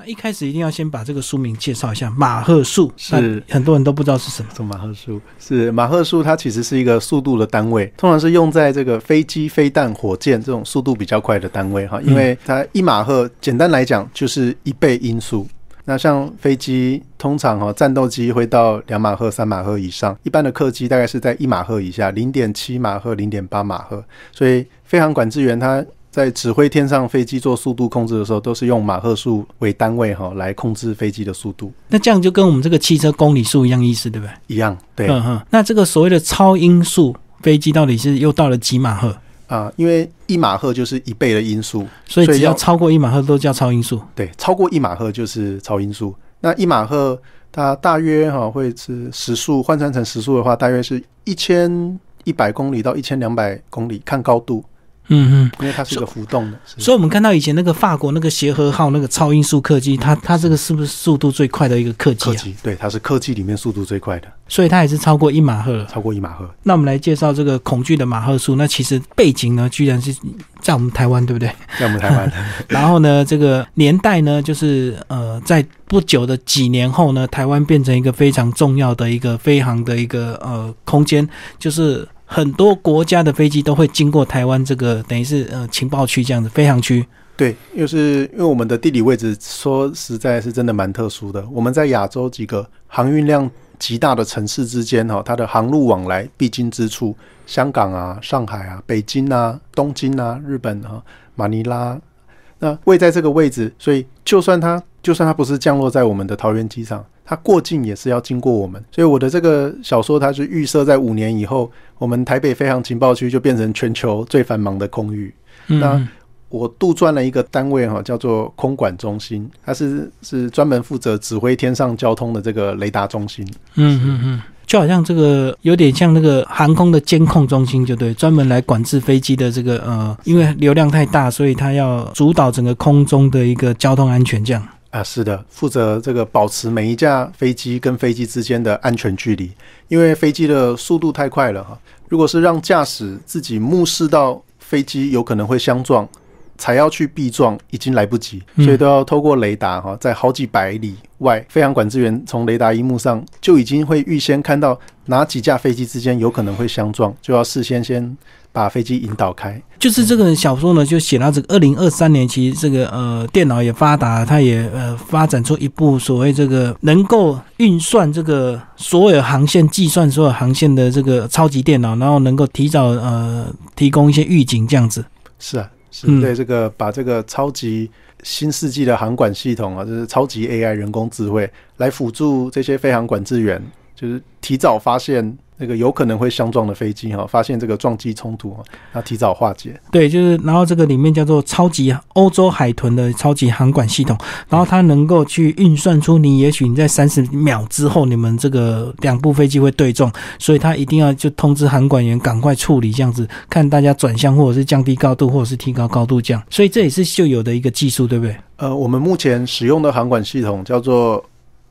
那一开始一定要先把这个书名介绍一下，马赫数是很多人都不知道是什么。这马赫数是马赫数，它其实是一个速度的单位，通常是用在这个飞机、飞弹、火箭这种速度比较快的单位哈，因为它一马赫简单来讲就是一倍音速。那像飞机通常哈，战斗机会到两马赫、三马赫以上，一般的客机大概是在一马赫以下，零点七马赫、零点八马赫。所以飞行管制员他在指挥天上飞机做速度控制的时候，都是用马赫数为单位哈来控制飞机的速度。那这样就跟我们这个汽车公里数一样意思，对不对？一样，对。嗯哼。那这个所谓的超音速飞机到底是又到了几马赫？啊，因为一马赫就是一倍的音速，所以只要超过一马赫都叫超音速。对，超过一马赫就是超音速。那一马赫它大约哈会是时速换算成时速的话，大约是一千一百公里到一千两百公里，看高度。嗯嗯，因为它是一个浮动的，所以我们看到以前那个法国那个协和号那个超音速客机，它它这个是不是速度最快的一个客机？客机对，它是客机里面速度最快的，所以它也是超过一马赫，超过一马赫。那我们来介绍这个恐惧的马赫数，那其实背景呢，居然是在我们台湾，对不对？在我们台湾。然后呢，这个年代呢，就是呃，在不久的几年后呢，台湾变成一个非常重要的一个飞航的一个呃空间，就是。很多国家的飞机都会经过台湾这个等于是呃情报区这样子飞航区。对，又是因为我们的地理位置，说实在是真的蛮特殊的。我们在亚洲几个航运量极大的城市之间，哈，它的航路往来必经之处，香港啊、上海啊、北京啊、东京啊、日本啊、马尼拉，那位在这个位置，所以就算它就算它不是降落在我们的桃园机场。它过境也是要经过我们，所以我的这个小说它是预设在五年以后，我们台北飞航情报区就变成全球最繁忙的空域。那我杜撰了一个单位哈，叫做空管中心，它是是专门负责指挥天上交通的这个雷达中心。嗯嗯嗯，就好像这个有点像那个航空的监控中心，就对，专门来管制飞机的这个呃，因为流量太大，所以它要主导整个空中的一个交通安全这样。啊，是的，负责这个保持每一架飞机跟飞机之间的安全距离，因为飞机的速度太快了哈。如果是让驾驶自己目视到飞机有可能会相撞，才要去避撞，已经来不及，所以都要透过雷达哈，在好几百里外，飞行管制员从雷达荧幕上就已经会预先看到哪几架飞机之间有可能会相撞，就要事先先。把飞机引导开，就是这个小说呢，就写到这个二零二三年，其实这个呃电脑也发达，它也呃发展出一部所谓这个能够运算这个所有航线、计算所有航线的这个超级电脑，然后能够提早呃提供一些预警这样子。是啊，是对这个把这个超级新世纪的航管系统啊，就是超级 AI 人工智慧来辅助这些飞航管制员，就是提早发现。那个有可能会相撞的飞机哈，发现这个撞击冲突啊，要提早化解。对，就是然后这个里面叫做超级欧洲海豚的超级航管系统，然后它能够去运算出你也许你在三十秒之后，你们这个两部飞机会对撞，所以它一定要就通知航管员赶快处理，这样子看大家转向或者是降低高度或者是提高高度这样。所以这也是就有的一个技术，对不对？呃，我们目前使用的航管系统叫做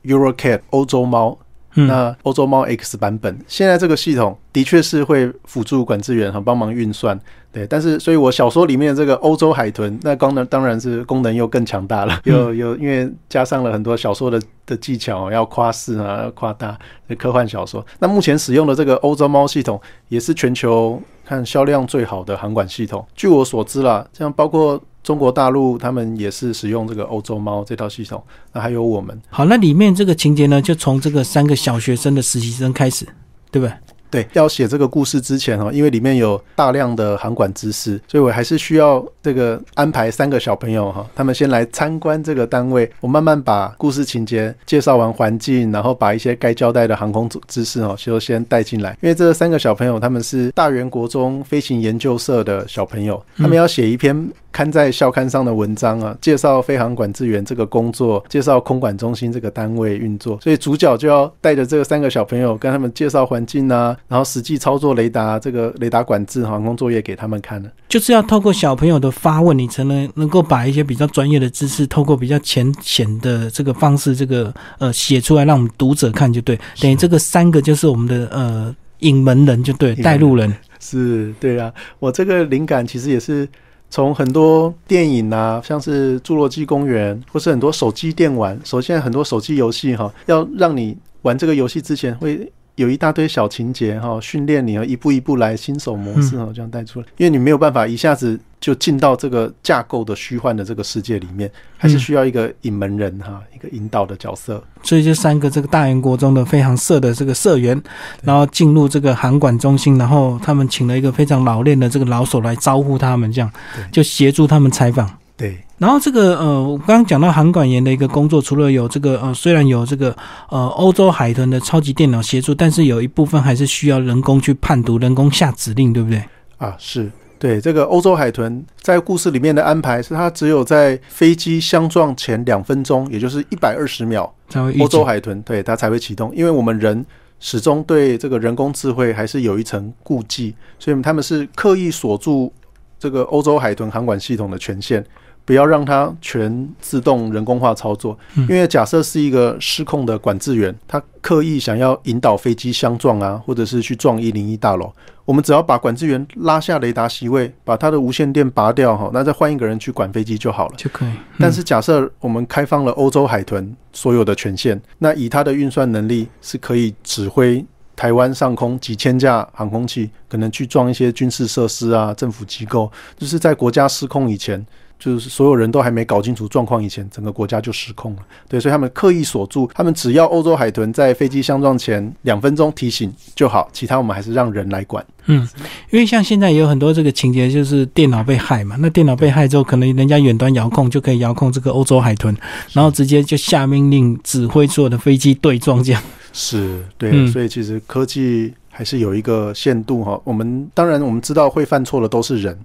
EuroCat 欧洲猫。那欧洲猫 X 版本，现在这个系统的确是会辅助管制员和帮忙运算，对。但是，所以我小说里面这个欧洲海豚，那功能当然是功能又更强大了，又又，因为加上了很多小说的的技巧，要夸饰啊，要夸大科幻小说。那目前使用的这个欧洲猫系统，也是全球看销量最好的航管系统。据我所知啦，像包括。中国大陆他们也是使用这个欧洲猫这套系统，那还有我们。好，那里面这个情节呢，就从这个三个小学生的实习生开始，对不对？对，要写这个故事之前哈，因为里面有大量的航管知识，所以我还是需要这个安排三个小朋友哈，他们先来参观这个单位，我慢慢把故事情节介绍完环境，然后把一些该交代的航空知识哦，就先带进来。因为这三个小朋友他们是大元国中飞行研究社的小朋友，他们要写一篇。刊在校刊上的文章啊，介绍飞航管制员这个工作，介绍空管中心这个单位运作，所以主角就要带着这三个小朋友，跟他们介绍环境啊，然后实际操作雷达这个雷达管制航空作业给他们看的，就是要透过小朋友的发问，你才能能够把一些比较专业的知识，透过比较浅显的这个方式，这个呃写出来，让我们读者看就对，等于这个三个就是我们的呃引门人就对，带路人 是对啊，我这个灵感其实也是。从很多电影啊，像是《侏罗纪公园》，或是很多手机电玩，首先很多手机游戏哈，要让你玩这个游戏之前会。有一大堆小情节哈，训练你要，一步一步来新手模式哈，这样带出来，因为你没有办法一下子就进到这个架构的虚幻的这个世界里面，还是需要一个引门人哈，一个引导的角色。所以这三个这个大元国中的非常色的这个社员，然后进入这个航管中心，然后他们请了一个非常老练的这个老手来招呼他们，这样就协助他们采访。对，然后这个呃，我刚刚讲到航管员的一个工作，除了有这个呃，虽然有这个呃欧洲海豚的超级电脑协助，但是有一部分还是需要人工去判读、人工下指令，对不对？啊，是对这个欧洲海豚在故事里面的安排是，它只有在飞机相撞前两分钟，也就是一百二十秒，欧洲海豚对它才会启动，因为我们人始终对这个人工智慧还是有一层顾忌，所以他们是刻意锁住这个欧洲海豚航管系统的权限。不要让它全自动人工化操作，因为假设是一个失控的管制员，他刻意想要引导飞机相撞啊，或者是去撞一零一大楼，我们只要把管制员拉下雷达席位，把他的无线电拔掉哈，那再换一个人去管飞机就好了，就可以。但是假设我们开放了欧洲海豚所有的权限，那以他的运算能力是可以指挥台湾上空几千架航空器，可能去撞一些军事设施啊、政府机构，就是在国家失控以前。就是所有人都还没搞清楚状况以前，整个国家就失控了。对，所以他们刻意锁住，他们只要欧洲海豚在飞机相撞前两分钟提醒就好，其他我们还是让人来管。嗯，因为像现在也有很多这个情节，就是电脑被害嘛。那电脑被害之后，可能人家远端遥控就可以遥控这个欧洲海豚，然后直接就下命令指挥所有的飞机对撞这样。是对，所以其实科技还是有一个限度哈。我们当然我们知道会犯错的都是人。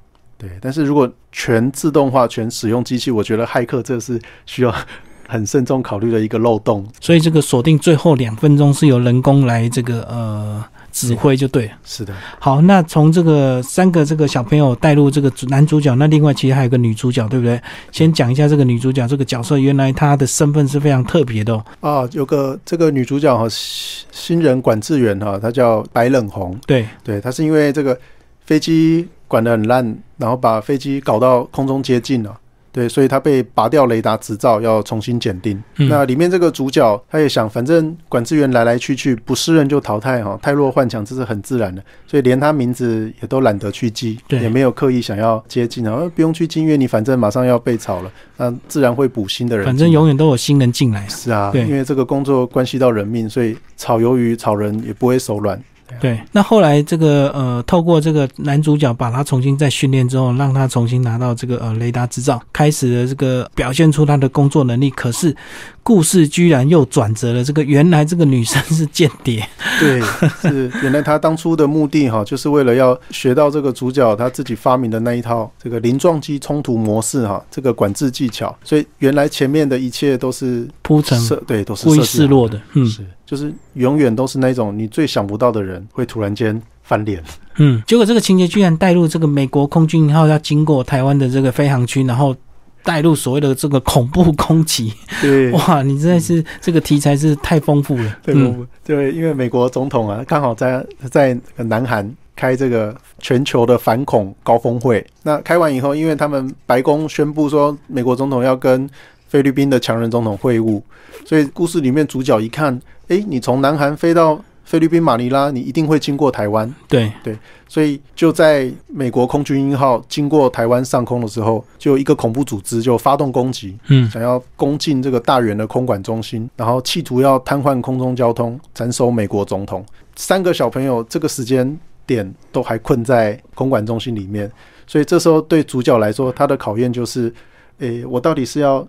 对，但是如果全自动化、全使用机器，我觉得骇客这是需要 很慎重考虑的一个漏洞。所以这个锁定最后两分钟是由人工来这个呃指挥就对。是的。好，那从这个三个这个小朋友带入这个男主角，那另外其实还有个女主角，对不对？先讲一下这个女主角这个角色，原来她的身份是非常特别的哦。啊，有个这个女主角哈，新人管制员哈，她叫白冷红。对对，她是因为这个飞机。管得很烂，然后把飞机搞到空中接近了，对，所以他被拔掉雷达执照，要重新检定。那里面这个主角他也想，反正管制员来来去去，不适任就淘汰哈，太弱换强这是很自然的，所以连他名字也都懒得去记，也没有刻意想要接近啊，不用去记，因为你反正马上要被炒了，那自然会补新的人。反正永远都有新人进来。是啊，因为这个工作关系到人命，所以炒鱿鱼炒人也不会手软。对，那后来这个呃，透过这个男主角把他重新再训练之后，让他重新拿到这个呃雷达执照，开始了这个表现出他的工作能力。可是故事居然又转折了，这个原来这个女生是间谍。对，是原来她当初的目的哈，就是为了要学到这个主角他自己发明的那一套这个零撞击冲突模式哈，这个管制技巧。所以原来前面的一切都是铺陈，对，都是故意示弱的，嗯，是。就是永远都是那种你最想不到的人会突然间翻脸，嗯，结果这个情节居然带入这个美国空军一号要经过台湾的这个飞航区，然后带入所谓的这个恐怖攻击，对，哇，你真的是这个题材是太丰富了，嗯，对，因为美国总统啊刚好在在南韩开这个全球的反恐高峰会，那开完以后，因为他们白宫宣布说美国总统要跟菲律宾的强人总统会晤，所以故事里面主角一看。哎，你从南韩飞到菲律宾马尼拉，你一定会经过台湾。对对，所以就在美国空军一号经过台湾上空的时候，就有一个恐怖组织就发动攻击，嗯，想要攻进这个大元的空管中心，然后企图要瘫痪空中交通，斩首美国总统。三个小朋友这个时间点都还困在空管中心里面，所以这时候对主角来说，他的考验就是：诶，我到底是要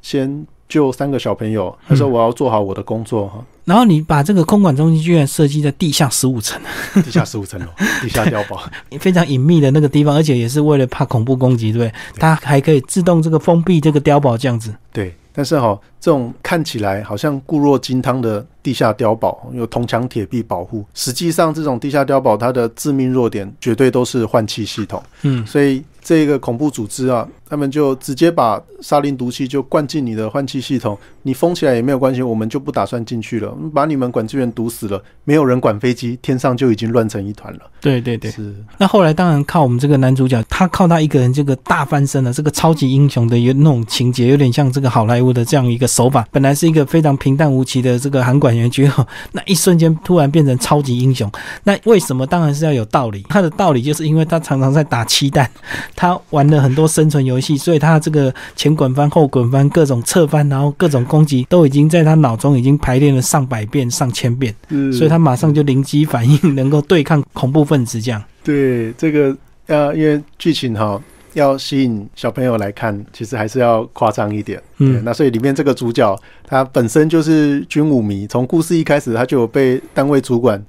先。就三个小朋友，他说我要做好我的工作哈。然后你把这个空管中心居然设计在地下十五层，地下十五层楼，地下碉堡，非常隐秘的那个地方，而且也是为了怕恐怖攻击，对不对？它还可以自动这个封闭这个碉堡这样子。对，但是哈，这种看起来好像固若金汤的地下碉堡，有铜墙铁壁保护，实际上这种地下碉堡它的致命弱点绝对都是换气系统。嗯，所以这个恐怖组织啊，他们就直接把沙林毒气就灌进你的换气系统，你封起来也没有关系，我们就不打算进去了，把你们管制员毒死了，没有人管飞机，天上就已经乱成一团了。对对对，是，那后来当然靠我们这个男主角，他靠他一个人这个大翻身了，这个超级英雄的有那种情节，有点像这个好莱坞的这样一个手法。本来是一个非常平淡无奇的这个韩管员，结果那一瞬间突然变成超级英雄。那为什么？当然是要有道理。他的道理就是因为他常常在打气弹，他玩了很多生存游戏，所以他这个前滚翻、后滚翻、各种侧翻，然后各种攻击都已经在他脑中已经排练了上百遍、上千遍，嗯所以他马上就灵机反应，能够对抗恐怖分子这样。对这个呃，因为剧情哈要吸引小朋友来看，其实还是要夸张一点。嗯那所以里面这个主角他本身就是军武迷，从故事一开始他就有被单位主管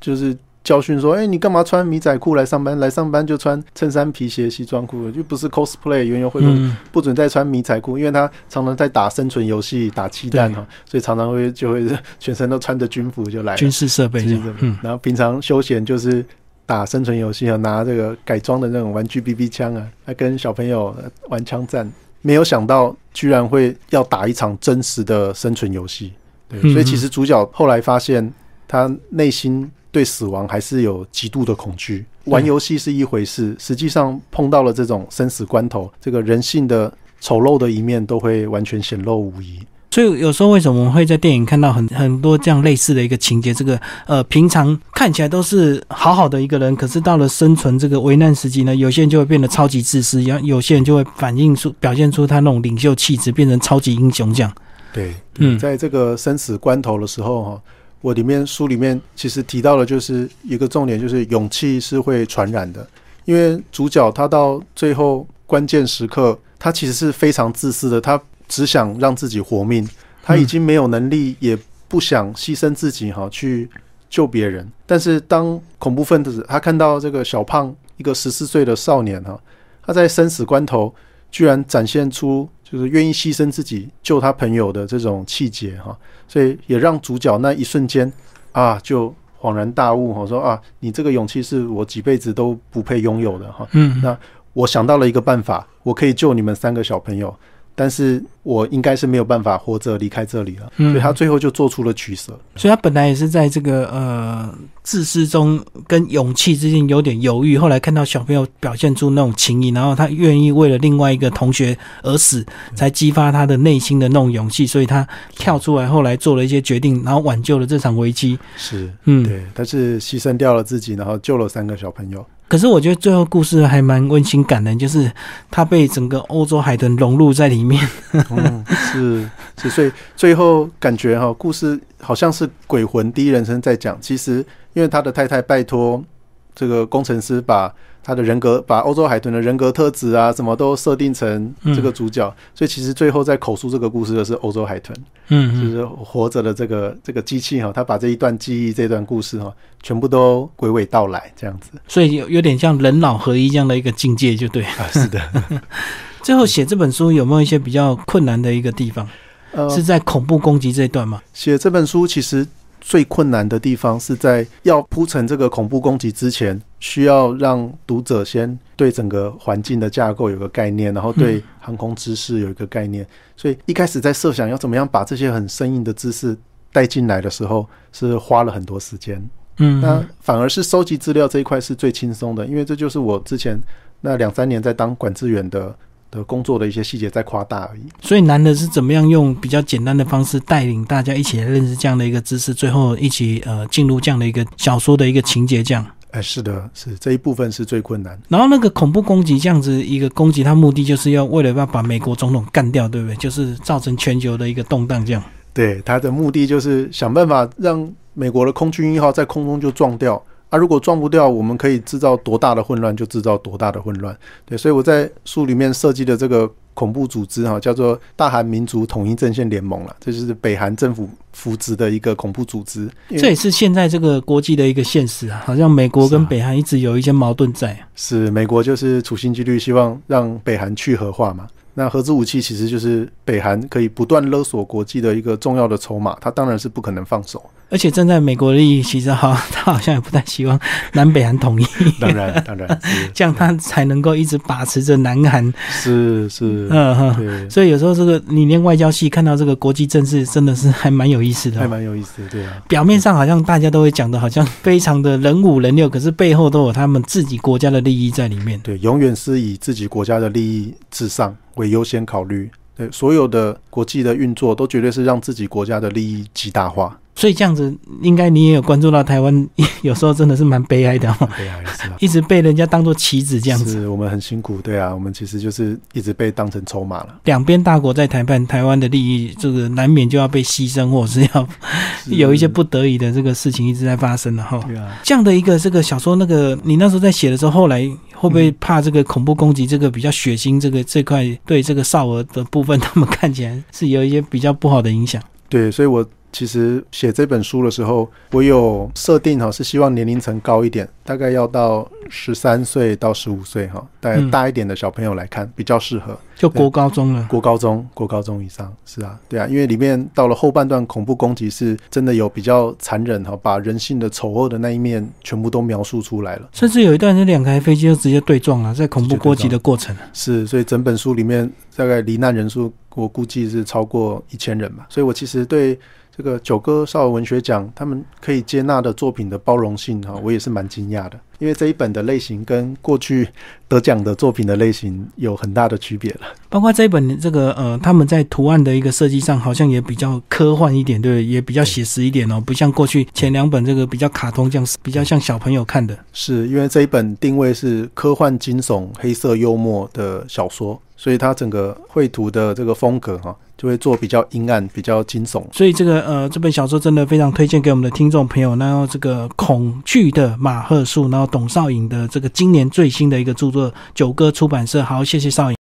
就是教训说，哎、你干嘛穿迷仔裤来上班？来上班就穿衬衫、皮鞋、西装裤，就不是 cosplay 园游会，嗯，不准再穿迷仔裤，因为他常常在打生存游戏、打气弹哈，所以常常会就会全身都穿着军服就来了。军事设备嗯，然后平常休闲就是打生存游戏啊，拿这个改装的那种玩具 BB 枪啊，来跟小朋友呃玩枪战。没有想到居然会要打一场真实的生存游戏，对，嗯所以其实主角后来发现他内心对死亡还是有极度的恐惧。玩游戏是一回事，实际上碰到了这种生死关头，这个人性的丑陋的一面都会完全显露无遗。所以有时候为什么我们会在电影看到很很多这样类似的一个情节？这个呃，平常看起来都是好好的一个人，可是到了生存这个危难时期呢，有些人就会变得超级自私，然后有些人就会反映出表现出他那种领袖气质，变成超级英雄这样。对，嗯在这个生死关头的时候哈，我里面书里面其实提到了，就是一个重点，就是勇气是会传染的。因为主角他到最后关键时刻，他其实是非常自私的，他只想让自己活命，他已经没有能力，也不想牺牲自己哈去救别人。但是当恐怖分子他看到这个小胖一个十四岁的少年哈，他在生死关头居然展现出就是愿意牺牲自己救他朋友的这种气节哈，所以也让主角那一瞬间啊就恍然大悟哈，说啊你这个勇气是我几辈子都不配拥有的哈，嗯，那我想到了一个办法，我可以救你们三个小朋友，但是我应该是没有办法活着离开这里了，嗯所以他最后就做出了取舍。所以他本来也是在这个呃自私中跟勇气之间有点犹豫，后来看到小朋友表现出那种情谊，然后他愿意为了另外一个同学而死，才激发他的内心的那种勇气，所以他跳出来，后来做了一些决定，然后挽救了这场危机。是嗯，对，但是牺牲掉了自己，然后救了三个小朋友。可是我觉得最后故事还蛮温馨感人，就是他被整个欧洲海豚融入在里面。嗯，是是，所以最后感觉哈，故事好像是鬼魂第一人称在讲。其实因为他的太太拜托这个工程师把他的人格，把欧洲海豚的人格特质啊，什么都设定成这个主角，所以其实最后在口述这个故事的是欧洲海豚，嗯就嗯是活着的这个这个机器哈，他把这一段记忆、这段故事哈，全部都娓娓道来，这样子所以有有点像人脑合一这样的一个境界，就对。啊，是的，最后写这本书有没有一些比较困难的一个地方？呃，是在恐怖攻击这一段吗？写这本书其实最困难的地方是在要铺成这个恐怖攻击之前，需要让读者先对整个环境的架构有个概念，然后对航空知识有一个概念。所以一开始在设想要怎么样把这些很生硬的知识带进来的时候，是花了很多时间。嗯，那反而是收集资料这一块是最轻松的，因为这就是我之前那两三年在当管制员的的工作的一些细节在夸大而已。所以难的是怎么样用比较简单的方式带领大家一起来认识这样的一个知识，最后一起呃进入这样的一个小说的一个情节这样。哎，是的，是这一部分是最困难。然后那个恐怖攻击这样子一个攻击，它目的就是要为了要把美国总统干掉，对不对？就是造成全球的一个动荡这样。对，他的目的就是想办法让美国的空军一号在空中就撞掉啊！如果撞不掉，我们可以制造多大的混乱就制造多大的混乱。对，所以我在书里面设计的这个恐怖组织哈、叫做大韩民族统一阵线联盟了，这就是北韩政府扶植的一个恐怖组织。这也是现在这个国际的一个现实啊，好像美国跟北韩一直有一些矛盾在。是美国就是处心积虑希望让北韩去核化嘛。那核子武器其实就是北韩可以不断勒索国际的一个重要的筹码，他当然是不可能放手。而且站在美国的利益，其实好，他好像也不太希望南北韩统一。当然，当然 是这样他才能够一直把持着南韩。是是，嗯哼。对，所以有时候这个你念外交系看到这个国际政治，真的是还蛮有意思的哦、还蛮有意思的，对啊。表面上好像大家都会讲的，好像非常的人五人六，可是背后都有他们自己国家的利益在里面。对，永远是以自己国家的利益至上为优先考虑。对，所有的国际的运作都绝对是让自己国家的利益极大化。所以这样子，应该你也有关注到台湾，有时候真的是蛮悲哀的哦，对啊，是啊。一直被人家当做棋子这样子。是我们很辛苦，对啊，我们其实就是一直被当成筹码了。两边大国在谈判，台湾的利益，这个难免就要被牺牲，或者是要 有一些不得已的这个事情一直在发生了哈。对啊，这样的一个这个小说，那个你那时候在写的时候，后来会不会怕这个恐怖攻击，这个比较血腥，这个这块对这个少儿的部分，他们看起来是有一些比较不好的影响？对，所以我其实写这本书的时候，我有设定哈，是希望年龄层高一点，大概要到十三岁到十五岁哈，大大一点的小朋友来看比较适合。就国高中了。国高中、国高中以上是啊，对啊，因为里面到了后半段，恐怖攻击是真的有比较残忍哈，把人性的丑恶的那一面全部都描述出来了。甚至有一段，是两台飞机就直接对撞了，在恐怖攻击的过程。是，所以整本书里面大概罹难人数，我估计是超过一千人吧。所以我其实对这个九歌少儿文学奖他们可以接纳的作品的包容性哈，我也是蛮惊讶的。因为这一本的类型跟过去得奖的作品的类型有很大的区别了。包括这一本这个呃，他们在图案的一个设计上，好像也比较科幻一点，对？也比较写实一点哦，不像过去前两本这个比较卡通这样，比较像小朋友看的。是因为这一本定位是科幻惊悚、黑色幽默的小说，所以它整个绘图的这个风格哈、就会做比较阴暗、比较惊悚。所以这个呃，这本小说真的非常推荐给我们的听众朋友。然后这个恐惧的马赫树，然后董少颖的这个今年最新的一个著作，九歌出版社。好，谢谢少颖。